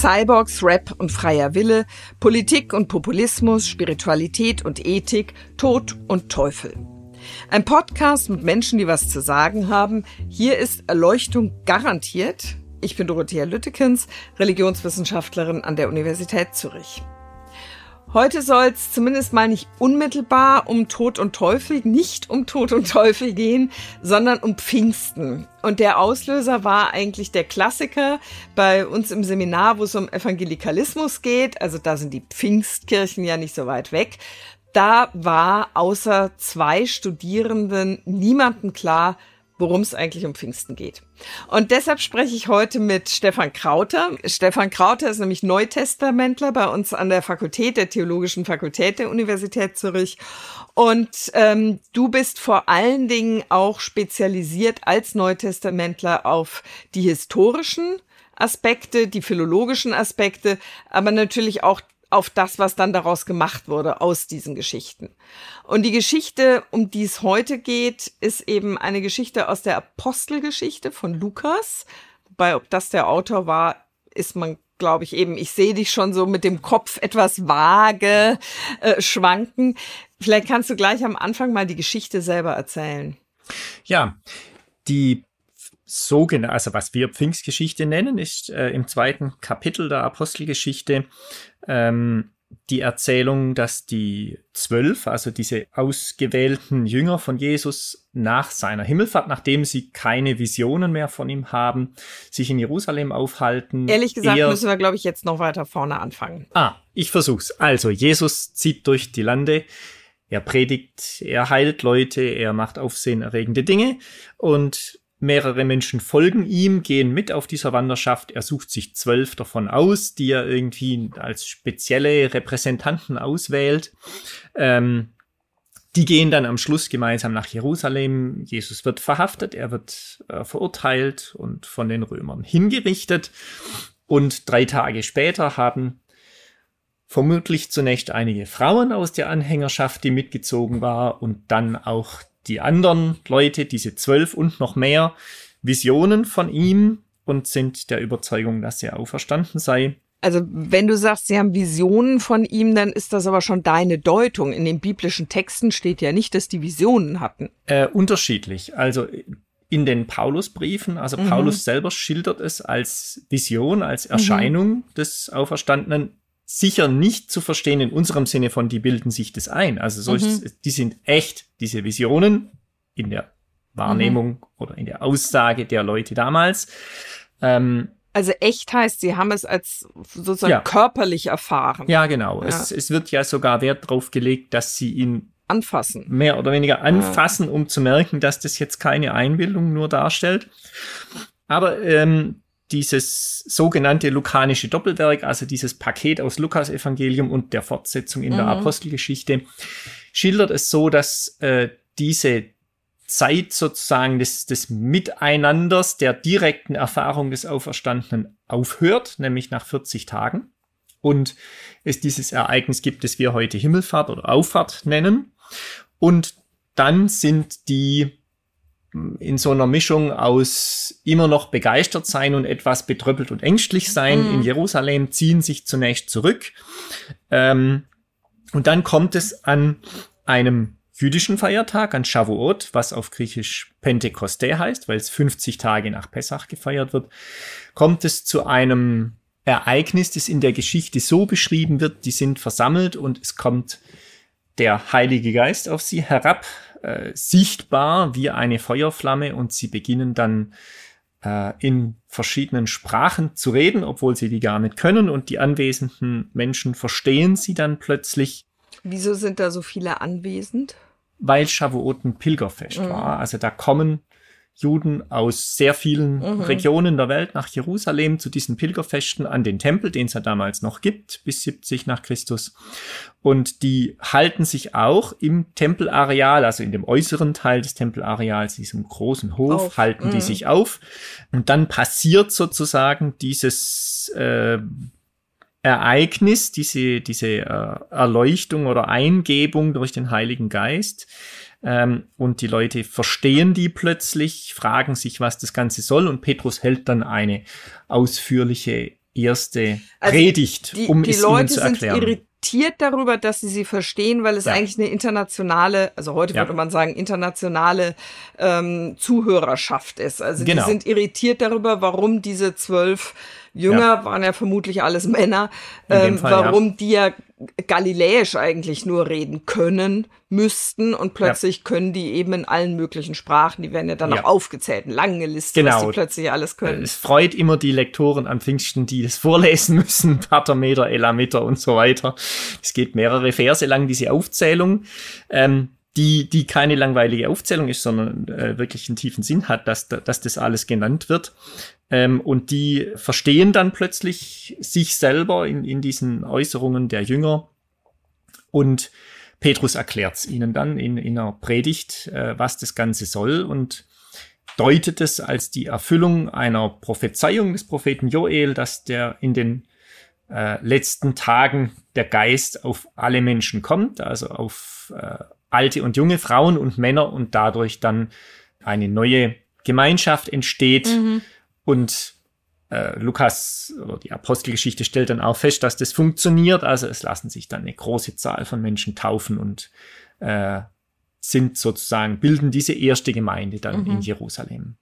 Cyborgs, Rap und freier Wille, Politik und Populismus, Spiritualität und Ethik, Tod und Teufel. Ein Podcast mit Menschen, die was zu sagen haben. Hier ist Erleuchtung garantiert. Ich bin Dorothea Lüttekens, Religionswissenschaftlerin an der Universität Zürich. Heute soll es zumindest mal nicht unmittelbar um Tod und Teufel, nicht um Tod und Teufel gehen, sondern um Pfingsten. Und der Auslöser war eigentlich der Klassiker bei uns im Seminar, wo es um Evangelikalismus geht. Also da sind die Pfingstkirchen ja nicht so weit weg. Da war außer zwei Studierenden niemandem klar, worum es eigentlich um Pfingsten geht. Und deshalb spreche ich heute mit Stefan Krauter. Stefan Krauter ist nämlich Neutestamentler bei uns an der Fakultät, der Theologischen Fakultät der Universität Zürich. Und ähm, du bist vor allen Dingen auch spezialisiert als Neutestamentler auf die historischen Aspekte, die philologischen Aspekte, aber natürlich auch auf das, was dann daraus gemacht wurde aus diesen Geschichten. Und die Geschichte, um die es heute geht, ist eben eine Geschichte aus der Apostelgeschichte von Lukas. Wobei, ob das der Autor war, ist man, glaube ich, eben, ich sehe dich schon so mit dem Kopf etwas vage äh, schwanken. Vielleicht kannst du gleich am Anfang mal die Geschichte selber erzählen. Ja, die sogenannte, also was wir Pfingstgeschichte nennen, ist äh, im zweiten Kapitel der Apostelgeschichte ähm, die Erzählung, dass die zwölf, also diese ausgewählten Jünger von Jesus nach seiner Himmelfahrt, nachdem sie keine Visionen mehr von ihm haben, sich in Jerusalem aufhalten. Ehrlich gesagt müssen wir, glaube ich, jetzt noch weiter vorne anfangen. Ah, ich versuch's. Also, Jesus zieht durch die Lande. Er predigt, er heilt Leute, er macht aufsehenerregende Dinge und Mehrere Menschen folgen ihm, gehen mit auf dieser Wanderschaft. Er sucht sich zwölf davon aus, die er irgendwie als spezielle Repräsentanten auswählt. Ähm, die gehen dann am Schluss gemeinsam nach Jerusalem. Jesus wird verhaftet, er wird äh, verurteilt und von den Römern hingerichtet. Und drei Tage später haben vermutlich zunächst einige Frauen aus der Anhängerschaft, die mitgezogen war, und dann auch die anderen Leute, diese zwölf und noch mehr, Visionen von ihm und sind der Überzeugung, dass er auferstanden sei. Also wenn du sagst, sie haben Visionen von ihm, dann ist das aber schon deine Deutung. In den biblischen Texten steht ja nicht, dass die Visionen hatten. Äh, unterschiedlich. Also in den Paulusbriefen, also mhm. Paulus selber schildert es als Vision, als Erscheinung mhm. des Auferstandenen sicher nicht zu verstehen in unserem Sinne von, die bilden sich das ein. Also so mhm. die sind echt, diese Visionen in der Wahrnehmung mhm. oder in der Aussage der Leute damals. Ähm, also echt heißt, sie haben es als sozusagen ja. körperlich erfahren. Ja, genau. Ja. Es, es wird ja sogar Wert darauf gelegt, dass sie ihn anfassen. Mehr oder weniger anfassen, ja. um zu merken, dass das jetzt keine Einbildung nur darstellt. Aber ähm, dieses sogenannte lukanische Doppelwerk, also dieses Paket aus Lukas Evangelium und der Fortsetzung in mhm. der Apostelgeschichte, schildert es so, dass äh, diese Zeit sozusagen des, des Miteinanders, der direkten Erfahrung des Auferstandenen aufhört, nämlich nach 40 Tagen. Und es dieses Ereignis gibt, das wir heute Himmelfahrt oder Auffahrt nennen. Und dann sind die in so einer Mischung aus immer noch begeistert sein und etwas betröppelt und ängstlich sein mhm. in Jerusalem, ziehen sich zunächst zurück. Ähm, und dann kommt es an einem jüdischen Feiertag, an Shavuot, was auf Griechisch Pentekoste heißt, weil es 50 Tage nach Pessach gefeiert wird, kommt es zu einem Ereignis, das in der Geschichte so beschrieben wird, die sind versammelt und es kommt der Heilige Geist auf sie herab, äh, sichtbar wie eine Feuerflamme und sie beginnen dann äh, in verschiedenen Sprachen zu reden, obwohl sie die gar nicht können und die anwesenden Menschen verstehen sie dann plötzlich. Wieso sind da so viele anwesend? Weil Shavuot ein Pilgerfest mhm. war. Also da kommen Juden aus sehr vielen mhm. Regionen der Welt nach Jerusalem zu diesen Pilgerfesten an den Tempel, den es ja damals noch gibt, bis 70 nach Christus. Und die halten sich auch im Tempelareal, also in dem äußeren Teil des Tempelareals, diesem großen Hof, auf. halten mhm. die sich auf. Und dann passiert sozusagen dieses äh, Ereignis, diese, diese äh, Erleuchtung oder Eingebung durch den Heiligen Geist ähm, und die Leute verstehen die plötzlich, fragen sich, was das Ganze soll. Und Petrus hält dann eine ausführliche erste also Predigt, die, um die es Leute ihnen zu erklären. Sind irritiert darüber, dass sie sie verstehen, weil es ja. eigentlich eine internationale, also heute ja. würde man sagen, internationale ähm, Zuhörerschaft ist. Also genau. die sind irritiert darüber, warum diese zwölf Jünger, ja. waren ja vermutlich alles Männer, ähm, Fall, warum die ja galiläisch eigentlich nur reden können, müssten und plötzlich ja. können die eben in allen möglichen Sprachen, die werden ja dann ja. auch aufgezählt, eine lange Liste, genau. was die plötzlich alles können. Es freut immer die Lektoren am Pfingsten, die das vorlesen müssen, Patermeter, Elameter und so weiter. Es geht mehrere Verse lang, diese Aufzählung. Ähm, die, die keine langweilige Aufzählung ist, sondern äh, wirklich einen tiefen Sinn hat, dass, dass das alles genannt wird. Ähm, und die verstehen dann plötzlich sich selber in, in diesen Äußerungen der Jünger. Und Petrus erklärt es ihnen dann in, in einer Predigt, äh, was das Ganze soll und deutet es als die Erfüllung einer Prophezeiung des Propheten Joel, dass der in den äh, letzten Tagen der Geist auf alle Menschen kommt, also auf äh, alte und junge Frauen und Männer und dadurch dann eine neue Gemeinschaft entsteht. Mhm. Und äh, Lukas oder die Apostelgeschichte stellt dann auch fest, dass das funktioniert. Also es lassen sich dann eine große Zahl von Menschen taufen und äh, sind sozusagen, bilden diese erste Gemeinde dann mhm. in Jerusalem.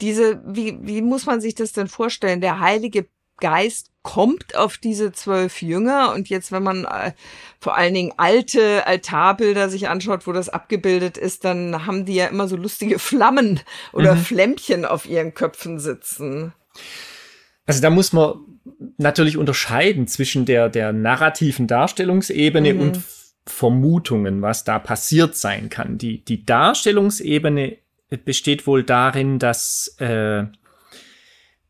Diese, wie, wie muss man sich das denn vorstellen? Der Heilige Geist kommt auf diese zwölf Jünger und jetzt, wenn man äh, vor allen Dingen alte Altarbilder sich anschaut, wo das abgebildet ist, dann haben die ja immer so lustige Flammen oder mhm. Flämmchen auf ihren Köpfen sitzen. Also da muss man natürlich unterscheiden zwischen der, der narrativen Darstellungsebene mhm. und Vermutungen, was da passiert sein kann. Die, die Darstellungsebene besteht wohl darin, dass äh,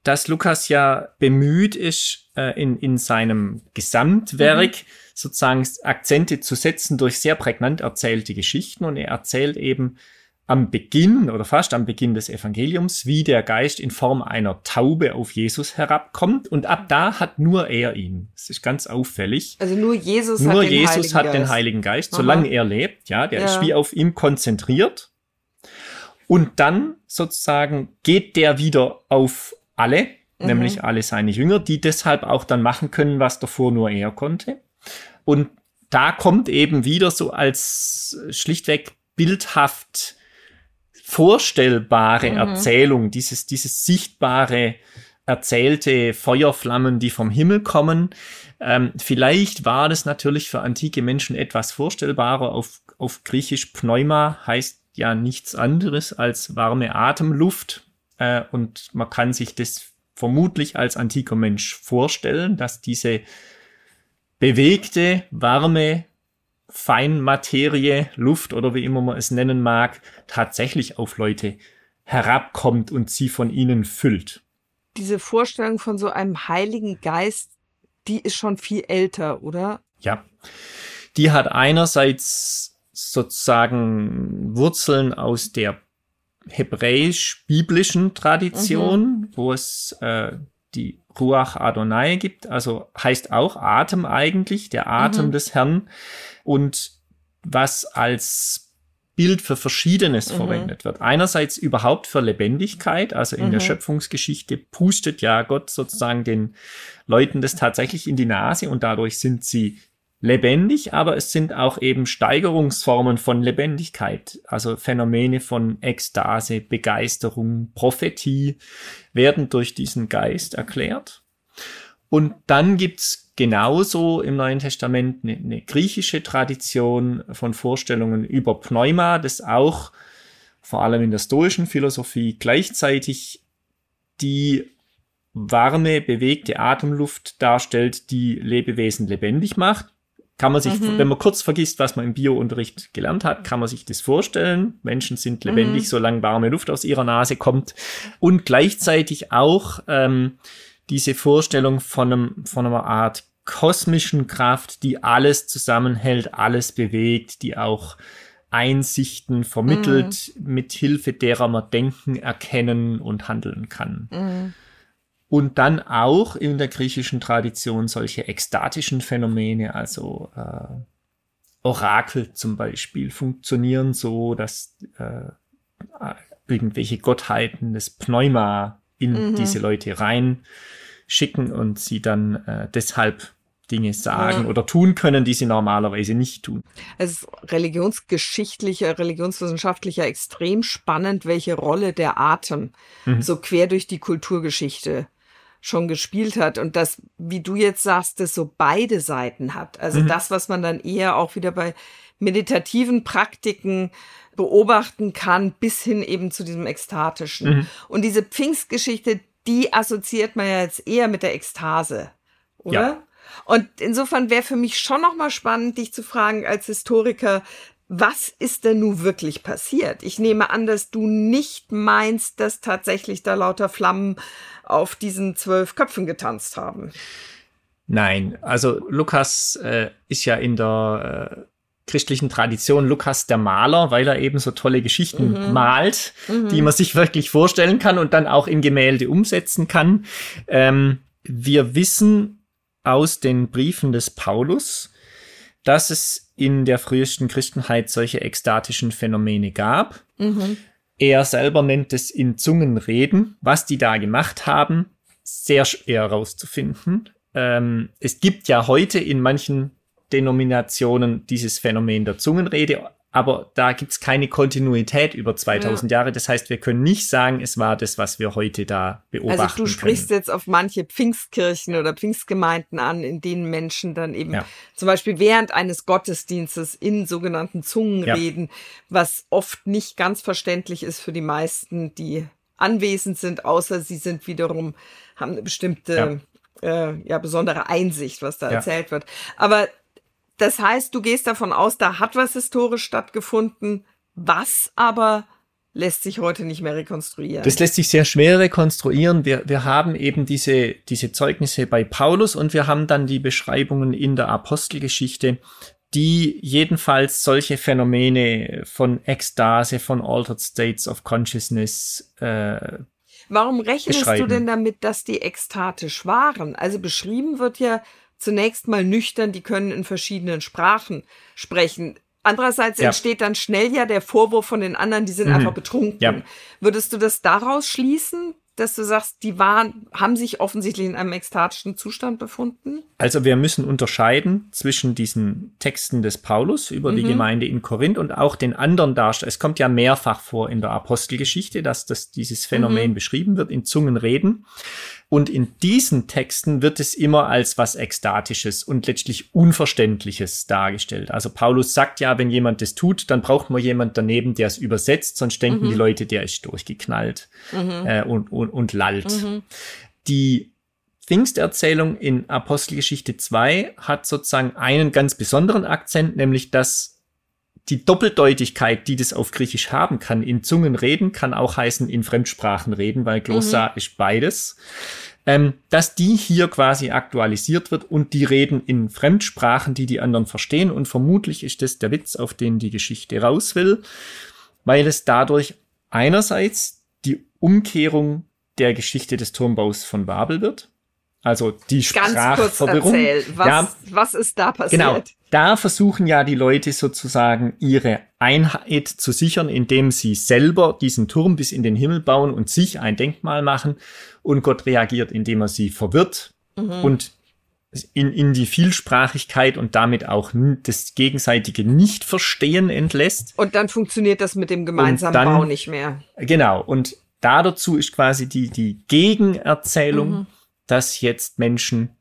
dass Lukas ja bemüht ist, äh, in, in seinem Gesamtwerk mhm. sozusagen Akzente zu setzen durch sehr prägnant erzählte Geschichten. Und er erzählt eben am Beginn oder fast am Beginn des Evangeliums, wie der Geist in Form einer Taube auf Jesus herabkommt. Und ab da hat nur er ihn. Das ist ganz auffällig. Also nur Jesus nur hat den Jesus Heiligen hat Geist. den Heiligen Geist, solange Aha. er lebt. Ja, der ja. ist wie auf ihm konzentriert. Und dann sozusagen geht der wieder auf alle, mhm. nämlich alle seine Jünger, die deshalb auch dann machen können, was davor nur er konnte. Und da kommt eben wieder so als schlichtweg bildhaft vorstellbare mhm. Erzählung, dieses, dieses sichtbare erzählte Feuerflammen, die vom Himmel kommen. Ähm, vielleicht war das natürlich für antike Menschen etwas vorstellbarer. Auf, auf Griechisch Pneuma heißt ja nichts anderes als warme Atemluft. Äh, und man kann sich das vermutlich als antiker Mensch vorstellen, dass diese bewegte, warme Feinmaterie, Luft oder wie immer man es nennen mag, tatsächlich auf Leute herabkommt und sie von ihnen füllt. Diese Vorstellung von so einem Heiligen Geist, die ist schon viel älter, oder? Ja. Die hat einerseits sozusagen Wurzeln aus der hebräisch-biblischen Tradition, mhm. wo es äh, die Ruach Adonai gibt, also heißt auch Atem eigentlich, der Atem mhm. des Herrn und was als Bild für Verschiedenes mhm. verwendet wird. Einerseits überhaupt für Lebendigkeit, also in der mhm. Schöpfungsgeschichte pustet ja Gott sozusagen den Leuten das tatsächlich in die Nase und dadurch sind sie lebendig, aber es sind auch eben Steigerungsformen von Lebendigkeit, also Phänomene von Ekstase, Begeisterung, Prophetie werden durch diesen Geist erklärt. Und dann gibt's genauso im Neuen Testament eine, eine griechische Tradition von Vorstellungen über Pneuma, das auch vor allem in der stoischen Philosophie gleichzeitig die warme, bewegte Atemluft darstellt, die Lebewesen lebendig macht kann man sich, mhm. wenn man kurz vergisst, was man im Biounterricht gelernt hat, kann man sich das vorstellen. Menschen sind lebendig, mhm. solange warme Luft aus ihrer Nase kommt. Und gleichzeitig auch ähm, diese Vorstellung von, einem, von einer Art kosmischen Kraft, die alles zusammenhält, alles bewegt, die auch Einsichten vermittelt, mhm. mit Hilfe derer man denken, erkennen und handeln kann. Mhm und dann auch in der griechischen Tradition solche ekstatischen Phänomene, also äh, Orakel zum Beispiel, funktionieren so, dass äh, irgendwelche Gottheiten des Pneuma in mhm. diese Leute rein schicken und sie dann äh, deshalb Dinge sagen ja. oder tun können, die sie normalerweise nicht tun. Es ist religionsgeschichtlicher, religionswissenschaftlicher extrem spannend, welche Rolle der Atem mhm. so quer durch die Kulturgeschichte schon gespielt hat und das, wie du jetzt sagst, das so beide Seiten hat. Also mhm. das, was man dann eher auch wieder bei meditativen Praktiken beobachten kann, bis hin eben zu diesem ekstatischen. Mhm. Und diese Pfingstgeschichte, die assoziiert man ja jetzt eher mit der Ekstase, oder? Ja. Und insofern wäre für mich schon noch mal spannend, dich zu fragen als Historiker, was ist denn nun wirklich passiert? Ich nehme an, dass du nicht meinst, dass tatsächlich da lauter Flammen auf diesen zwölf Köpfen getanzt haben. Nein, also Lukas äh, ist ja in der äh, christlichen Tradition Lukas der Maler, weil er eben so tolle Geschichten mhm. malt, mhm. die man sich wirklich vorstellen kann und dann auch in Gemälde umsetzen kann. Ähm, wir wissen aus den Briefen des Paulus, dass es in der frühesten Christenheit solche ekstatischen Phänomene gab. Mhm. Er selber nennt es in Zungenreden. Was die da gemacht haben, sehr schwer herauszufinden. Ähm, es gibt ja heute in manchen Denominationen dieses Phänomen der Zungenrede, aber da gibt's keine Kontinuität über 2000 ja. Jahre. Das heißt, wir können nicht sagen, es war das, was wir heute da beobachten. Also du sprichst können. jetzt auf manche Pfingstkirchen oder Pfingstgemeinden an, in denen Menschen dann eben ja. zum Beispiel während eines Gottesdienstes in sogenannten Zungen ja. reden, was oft nicht ganz verständlich ist für die meisten, die anwesend sind, außer sie sind wiederum, haben eine bestimmte äh, ja, besondere Einsicht, was da erzählt wird. Aber das heißt, du gehst davon aus, da hat was historisch stattgefunden, was aber lässt sich heute nicht mehr rekonstruieren. Das lässt sich sehr schwer rekonstruieren. Wir, wir haben eben diese, diese Zeugnisse bei Paulus und wir haben dann die Beschreibungen in der Apostelgeschichte, die jedenfalls solche Phänomene von Ekstase, von Altered States of Consciousness äh, Warum rechnest du denn damit, dass die ekstatisch waren? Also beschrieben wird ja zunächst mal nüchtern, die können in verschiedenen Sprachen sprechen. Andererseits ja. entsteht dann schnell ja der Vorwurf von den anderen, die sind mhm. einfach betrunken. Ja. Würdest du das daraus schließen, dass du sagst, die waren, haben sich offensichtlich in einem ekstatischen Zustand befunden? Also wir müssen unterscheiden zwischen diesen Texten des Paulus über mhm. die Gemeinde in Korinth und auch den anderen Darstellungen. Es kommt ja mehrfach vor in der Apostelgeschichte, dass das, dieses Phänomen mhm. beschrieben wird in Zungenreden. Und in diesen Texten wird es immer als was Ekstatisches und letztlich Unverständliches dargestellt. Also Paulus sagt ja, wenn jemand das tut, dann braucht man jemand daneben, der es übersetzt, sonst denken mhm. die Leute, der ist durchgeknallt mhm. äh, und, und, und lallt. Mhm. Die Pfingsterzählung in Apostelgeschichte 2 hat sozusagen einen ganz besonderen Akzent, nämlich dass die Doppeldeutigkeit, die das auf Griechisch haben kann, in Zungen reden, kann auch heißen in Fremdsprachen reden, weil Glossa mhm. ist beides. Ähm, dass die hier quasi aktualisiert wird und die reden in Fremdsprachen, die die anderen verstehen. Und vermutlich ist das der Witz, auf den die Geschichte raus will, weil es dadurch einerseits die Umkehrung der Geschichte des Turmbaus von Babel wird. Also die Sprachverwirrung. Ganz kurz erzähl, was, ja, was ist da passiert? Genau, da versuchen ja die Leute sozusagen ihre Einheit zu sichern, indem sie selber diesen Turm bis in den Himmel bauen und sich ein Denkmal machen. Und Gott reagiert, indem er sie verwirrt mhm. und in, in die Vielsprachigkeit und damit auch das gegenseitige Nichtverstehen entlässt. Und dann funktioniert das mit dem gemeinsamen dann, Bau nicht mehr. Genau. Und da dazu ist quasi die, die Gegenerzählung, mhm. Dass jetzt Menschen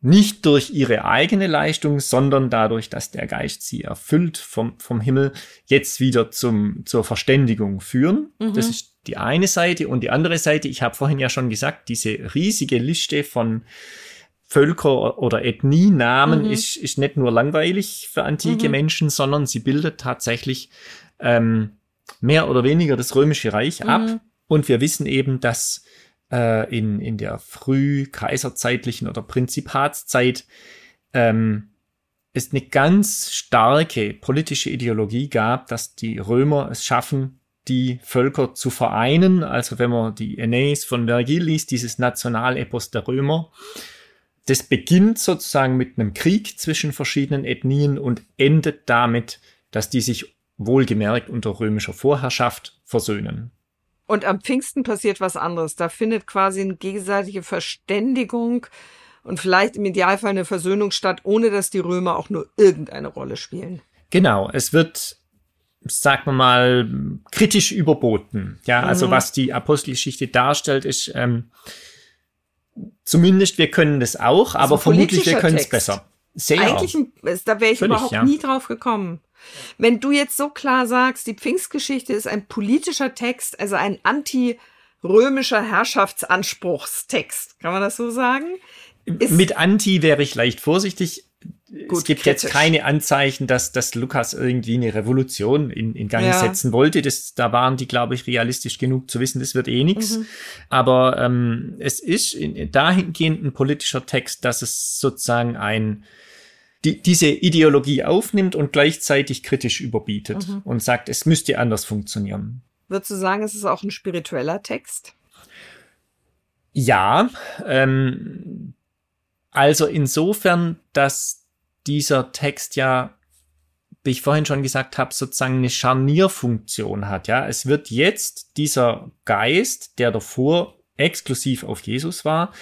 nicht durch ihre eigene Leistung, sondern dadurch, dass der Geist sie erfüllt vom, vom Himmel, jetzt wieder zum, zur Verständigung führen. Mhm. Das ist die eine Seite. Und die andere Seite, ich habe vorhin ja schon gesagt, diese riesige Liste von Völker- oder Ethnienamen mhm. ist, ist nicht nur langweilig für antike mhm. Menschen, sondern sie bildet tatsächlich ähm, mehr oder weniger das römische Reich ab. Mhm. Und wir wissen eben, dass äh, in, in der früh-kaiserzeitlichen oder Prinzipatszeit ähm, es eine ganz starke politische Ideologie gab, dass die Römer es schaffen, die Völker zu vereinen. Also wenn man die Aeneis von Vergil liest, dieses Nationalepos der Römer, das beginnt sozusagen mit einem Krieg zwischen verschiedenen Ethnien und endet damit, dass die sich wohlgemerkt unter römischer Vorherrschaft versöhnen. Und am Pfingsten passiert was anderes. Da findet quasi eine gegenseitige Verständigung und vielleicht im Idealfall eine Versöhnung statt, ohne dass die Römer auch nur irgendeine Rolle spielen. Genau, es wird, sagen wir mal, kritisch überboten. Ja, also mhm. was die Apostelgeschichte darstellt, ist ähm, zumindest wir können das auch, aber vermutlich wir können es besser. Sehr. Eigentlich, da wäre ich Völlig, überhaupt ja. nie drauf gekommen. Wenn du jetzt so klar sagst, die Pfingstgeschichte ist ein politischer Text, also ein anti-römischer Herrschaftsanspruchstext, kann man das so sagen? Ist Mit Anti wäre ich leicht vorsichtig. Gut, es gibt kritisch. jetzt keine Anzeichen, dass, dass Lukas irgendwie eine Revolution in, in Gang ja. setzen wollte. Das, da waren die, glaube ich, realistisch genug zu wissen, das wird eh nichts. Mhm. Aber ähm, es ist in, dahingehend ein politischer Text, dass es sozusagen ein die, diese Ideologie aufnimmt und gleichzeitig kritisch überbietet mhm. und sagt, es müsste anders funktionieren. Würdest du sagen, es ist auch ein spiritueller Text? Ja, ähm, also insofern, dass dieser Text ja, wie ich vorhin schon gesagt habe, sozusagen eine Scharnierfunktion hat. Ja, es wird jetzt dieser Geist, der davor exklusiv auf Jesus war,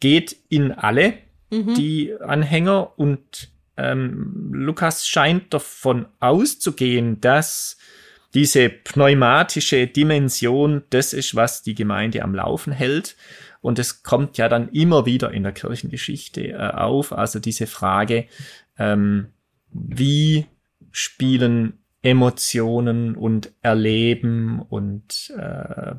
geht in alle mhm. die Anhänger und ähm, Lukas scheint davon auszugehen, dass diese pneumatische Dimension das ist, was die Gemeinde am Laufen hält. Und es kommt ja dann immer wieder in der Kirchengeschichte äh, auf, also diese Frage, ähm, wie spielen Emotionen und Erleben und äh,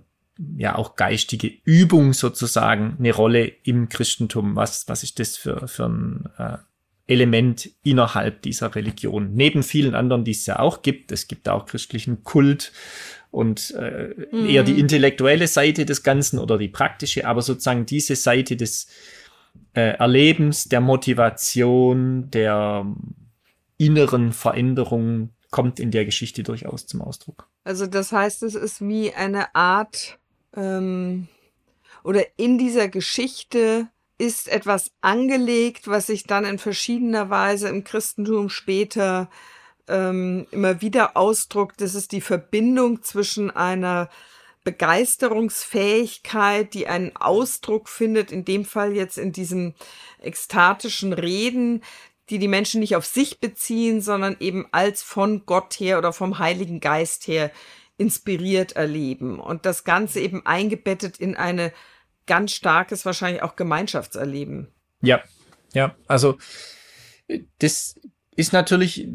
ja auch geistige Übung sozusagen eine Rolle im Christentum. Was, was ist das für, für ein äh, Element innerhalb dieser Religion? Neben vielen anderen, die es ja auch gibt. Es gibt auch christlichen Kult und äh, mhm. eher die intellektuelle Seite des Ganzen oder die praktische, aber sozusagen diese Seite des äh, Erlebens, der Motivation, der inneren Veränderung kommt in der Geschichte durchaus zum Ausdruck. Also das heißt, es ist wie eine Art ähm, oder in dieser Geschichte ist etwas angelegt, was sich dann in verschiedener Weise im Christentum später ähm, immer wieder ausdruckt. Das ist die Verbindung zwischen einer Begeisterungsfähigkeit, die einen Ausdruck findet, in dem Fall jetzt in diesem ekstatischen Reden, die die Menschen nicht auf sich beziehen, sondern eben als von Gott her oder vom Heiligen Geist her inspiriert erleben und das Ganze eben eingebettet in eine ganz starkes, wahrscheinlich auch Gemeinschaftserleben. Ja, ja, also das ist natürlich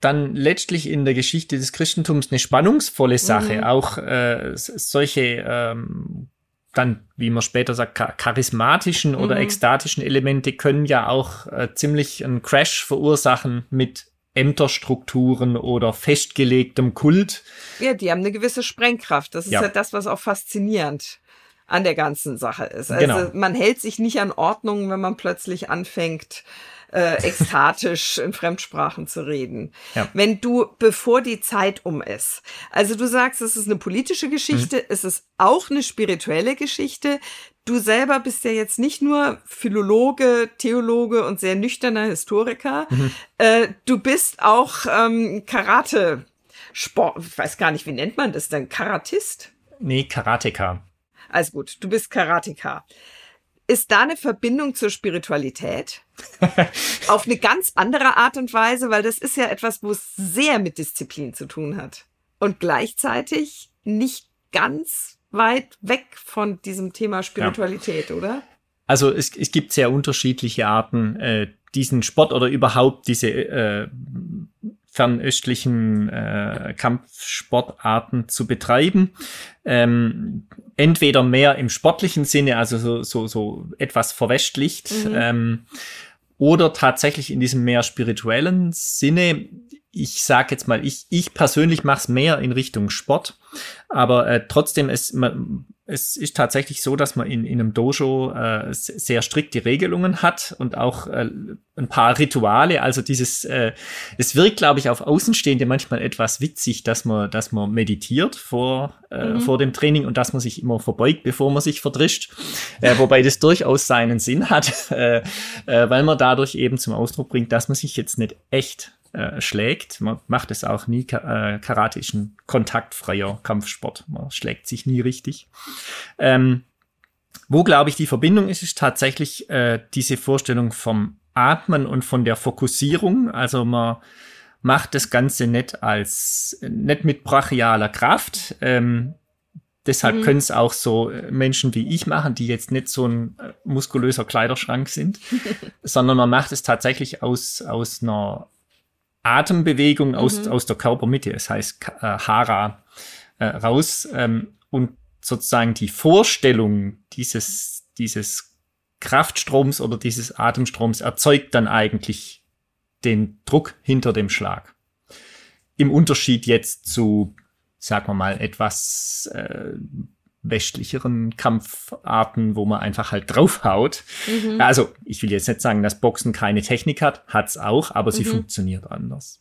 dann letztlich in der Geschichte des Christentums eine spannungsvolle Sache. Mhm. Auch äh, solche ähm, dann, wie man später sagt, charismatischen oder mhm. ekstatischen Elemente können ja auch äh, ziemlich einen Crash verursachen mit Ämterstrukturen oder festgelegtem Kult. Ja, die haben eine gewisse Sprengkraft. Das ist ja, ja das, was auch faszinierend an der ganzen Sache ist. Also genau. man hält sich nicht an Ordnungen, wenn man plötzlich anfängt, äh, ekstatisch in Fremdsprachen zu reden. Ja. Wenn du, bevor die Zeit um ist, also du sagst, es ist eine politische Geschichte, mhm. es ist auch eine spirituelle Geschichte. Du selber bist ja jetzt nicht nur Philologe, Theologe und sehr nüchterner Historiker. Mhm. Äh, du bist auch ähm, Karate. Sport, ich weiß gar nicht, wie nennt man das denn? Karatist? Nee, Karateka. Also gut, du bist Karateka. Ist da eine Verbindung zur Spiritualität? Auf eine ganz andere Art und Weise, weil das ist ja etwas, wo es sehr mit Disziplin zu tun hat. Und gleichzeitig nicht ganz weit weg von diesem Thema Spiritualität, ja. oder? Also es, es gibt sehr unterschiedliche Arten, äh, diesen Sport oder überhaupt diese äh, fernöstlichen äh, Kampfsportarten zu betreiben. Ähm, entweder mehr im sportlichen Sinne, also so, so, so etwas verwestlicht, mhm. ähm, oder tatsächlich in diesem mehr spirituellen Sinne. Ich sage jetzt mal, ich, ich persönlich mache es mehr in Richtung Sport, aber äh, trotzdem, es, man, es ist tatsächlich so, dass man in, in einem Dojo äh, sehr strikte Regelungen hat und auch äh, ein paar Rituale. Also dieses, äh, es wirkt, glaube ich, auf Außenstehende manchmal etwas witzig, dass man, dass man meditiert vor, äh, mhm. vor dem Training und dass man sich immer verbeugt, bevor man sich verdrischt. Äh, wobei das durchaus seinen Sinn hat, äh, äh, weil man dadurch eben zum Ausdruck bringt, dass man sich jetzt nicht echt äh, schlägt. Man macht es auch nie. Äh, Karate ist ein kontaktfreier Kampfsport. Man schlägt sich nie richtig. Ähm, wo, glaube ich, die Verbindung ist, ist tatsächlich äh, diese Vorstellung vom Atmen und von der Fokussierung. Also man macht das Ganze nicht als, nicht mit brachialer Kraft. Ähm, deshalb mhm. können es auch so äh, Menschen wie ich machen, die jetzt nicht so ein äh, muskulöser Kleiderschrank sind, sondern man macht es tatsächlich aus, aus einer Atembewegung mhm. aus, aus der Körpermitte, es heißt äh, Hara, äh, raus. Ähm, und sozusagen die Vorstellung dieses, dieses Kraftstroms oder dieses Atemstroms erzeugt dann eigentlich den Druck hinter dem Schlag. Im Unterschied jetzt zu, sagen wir mal, etwas äh, westlicheren Kampfarten, wo man einfach halt draufhaut. Mhm. Also, ich will jetzt nicht sagen, dass Boxen keine Technik hat, hat's auch, aber sie mhm. funktioniert anders.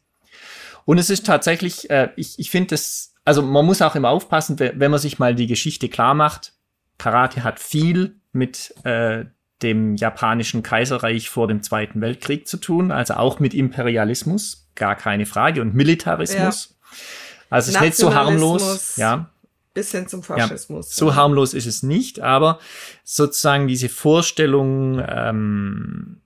Und es ist tatsächlich, äh, ich, ich finde es, also man muss auch immer aufpassen, wenn man sich mal die Geschichte klar macht. Karate hat viel mit äh, dem japanischen Kaiserreich vor dem Zweiten Weltkrieg zu tun, also auch mit Imperialismus, gar keine Frage, und Militarismus. Ja. Also es ist nicht so harmlos, ja. Bis hin zum Faschismus. Ja, so harmlos ist es nicht, aber sozusagen diese Vorstellung, ähm,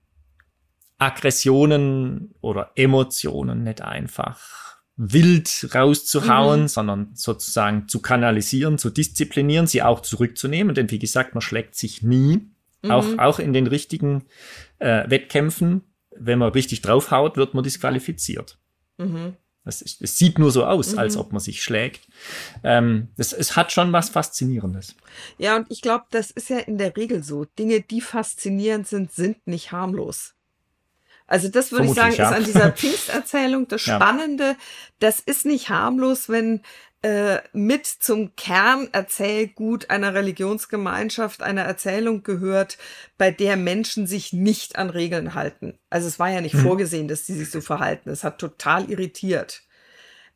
Aggressionen oder Emotionen nicht einfach wild rauszuhauen, mhm. sondern sozusagen zu kanalisieren, zu disziplinieren, sie auch zurückzunehmen, denn wie gesagt, man schlägt sich nie, mhm. auch, auch in den richtigen äh, Wettkämpfen, wenn man richtig draufhaut, wird man disqualifiziert. Mhm. Es, es sieht nur so aus, mhm. als ob man sich schlägt. Ähm, das, es hat schon was Faszinierendes. Ja, und ich glaube, das ist ja in der Regel so. Dinge, die faszinierend sind, sind nicht harmlos. Also das würde ich sagen, ja. ist an dieser Pfingsterzählung das Spannende. Ja. Das ist nicht harmlos, wenn äh, mit zum Kernerzählgut einer Religionsgemeinschaft eine Erzählung gehört, bei der Menschen sich nicht an Regeln halten. Also es war ja nicht mhm. vorgesehen, dass sie sich so verhalten. Es hat total irritiert.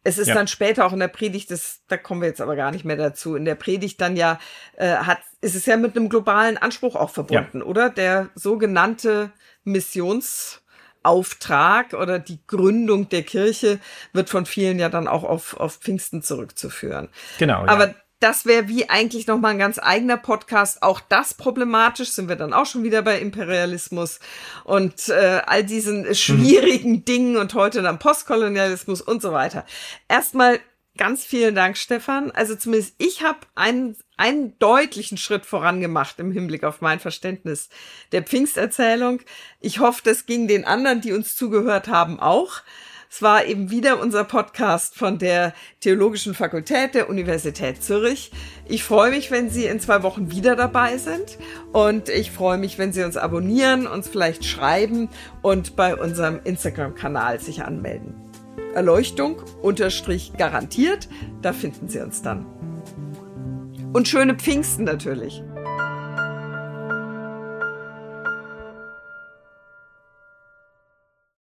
Es ist ja. dann später auch in der Predigt, das, da kommen wir jetzt aber gar nicht mehr dazu. In der Predigt dann ja äh, hat, ist es ja mit einem globalen Anspruch auch verbunden, ja. oder? Der sogenannte Missions Auftrag oder die Gründung der Kirche wird von vielen ja dann auch auf, auf Pfingsten zurückzuführen. Genau. Aber ja. das wäre wie eigentlich nochmal ein ganz eigener Podcast. Auch das problematisch sind wir dann auch schon wieder bei Imperialismus und äh, all diesen schwierigen mhm. Dingen und heute dann Postkolonialismus und so weiter. Erstmal Ganz vielen Dank, Stefan. Also zumindest ich habe einen, einen deutlichen Schritt vorangemacht im Hinblick auf mein Verständnis der Pfingsterzählung. Ich hoffe, das ging den anderen, die uns zugehört haben, auch. Es war eben wieder unser Podcast von der Theologischen Fakultät der Universität Zürich. Ich freue mich, wenn Sie in zwei Wochen wieder dabei sind und ich freue mich, wenn Sie uns abonnieren, uns vielleicht schreiben und bei unserem Instagram-Kanal sich anmelden. Erleuchtung unterstrich garantiert. Da finden Sie uns dann. Und schöne Pfingsten natürlich.